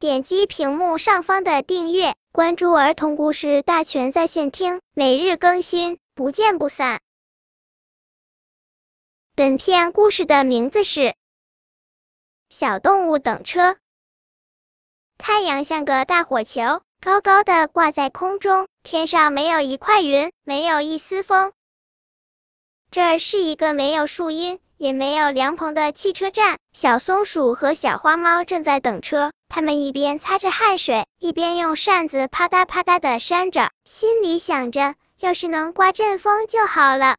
点击屏幕上方的订阅，关注儿童故事大全在线听，每日更新，不见不散。本片故事的名字是《小动物等车》。太阳像个大火球，高高的挂在空中，天上没有一块云，没有一丝风。这是一个没有树荫，也没有凉棚的汽车站。小松鼠和小花猫正在等车，它们一边擦着汗水，一边用扇子啪嗒啪嗒的扇着，心里想着，要是能刮阵风就好了。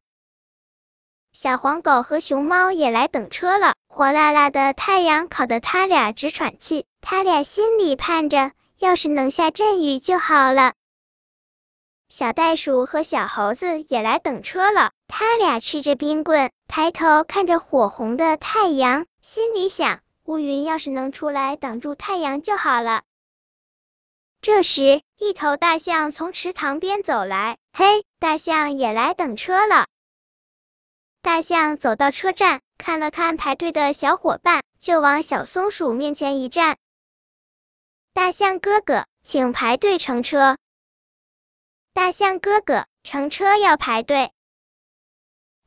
小黄狗和熊猫也来等车了，火辣辣的太阳烤得它俩直喘气，它俩心里盼着，要是能下阵雨就好了。小袋鼠和小猴子也来等车了，他俩吃着冰棍，抬头看着火红的太阳，心里想：乌云要是能出来挡住太阳就好了。这时，一头大象从池塘边走来，嘿，大象也来等车了。大象走到车站，看了看排队的小伙伴，就往小松鼠面前一站：“大象哥哥，请排队乘车。”大象哥哥，乘车要排队。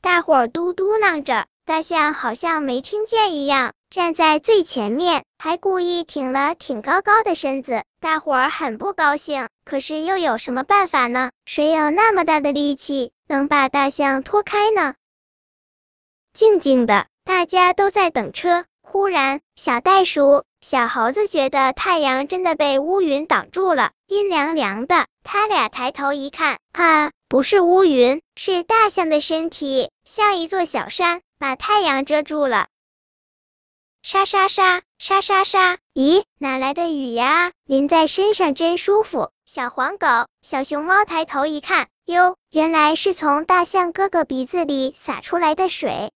大伙儿嘟嘟囔着，大象好像没听见一样，站在最前面，还故意挺了挺高高的身子。大伙儿很不高兴，可是又有什么办法呢？谁有那么大的力气，能把大象拖开呢？静静的，大家都在等车。忽然，小袋鼠、小猴子觉得太阳真的被乌云挡住了，阴凉凉的。他俩抬头一看，啊，不是乌云，是大象的身体，像一座小山，把太阳遮住了。沙沙沙，沙沙沙，咦，哪来的雨呀？淋在身上真舒服。小黄狗、小熊猫抬头一看，哟，原来是从大象哥哥鼻子里洒出来的水。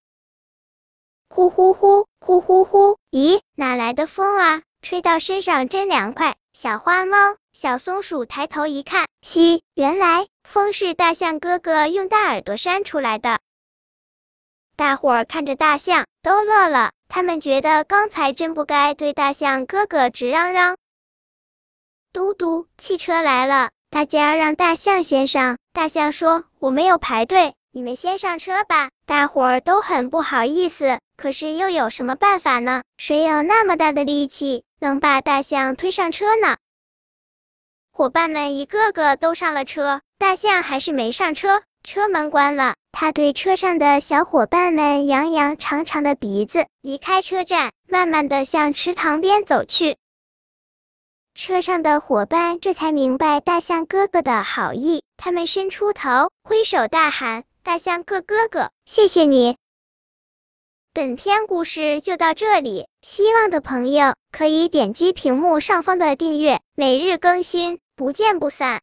呼呼呼，呼呼呼，咦，哪来的风啊？吹到身上真凉快。小花猫、小松鼠抬头一看，嘻，原来风是大象哥哥用大耳朵扇出来的。大伙儿看着大象，都乐了。他们觉得刚才真不该对大象哥哥直嚷嚷。嘟嘟，汽车来了，大家让大象先上。大象说：“我没有排队。”你们先上车吧，大伙儿都很不好意思，可是又有什么办法呢？谁有那么大的力气，能把大象推上车呢？伙伴们一个个都上了车，大象还是没上车，车门关了，他对车上的小伙伴们扬扬长长的鼻子，离开车站，慢慢的向池塘边走去。车上的伙伴这才明白大象哥哥的好意，他们伸出头，挥手大喊。大象哥哥哥，谢谢你。本篇故事就到这里，希望的朋友可以点击屏幕上方的订阅，每日更新，不见不散。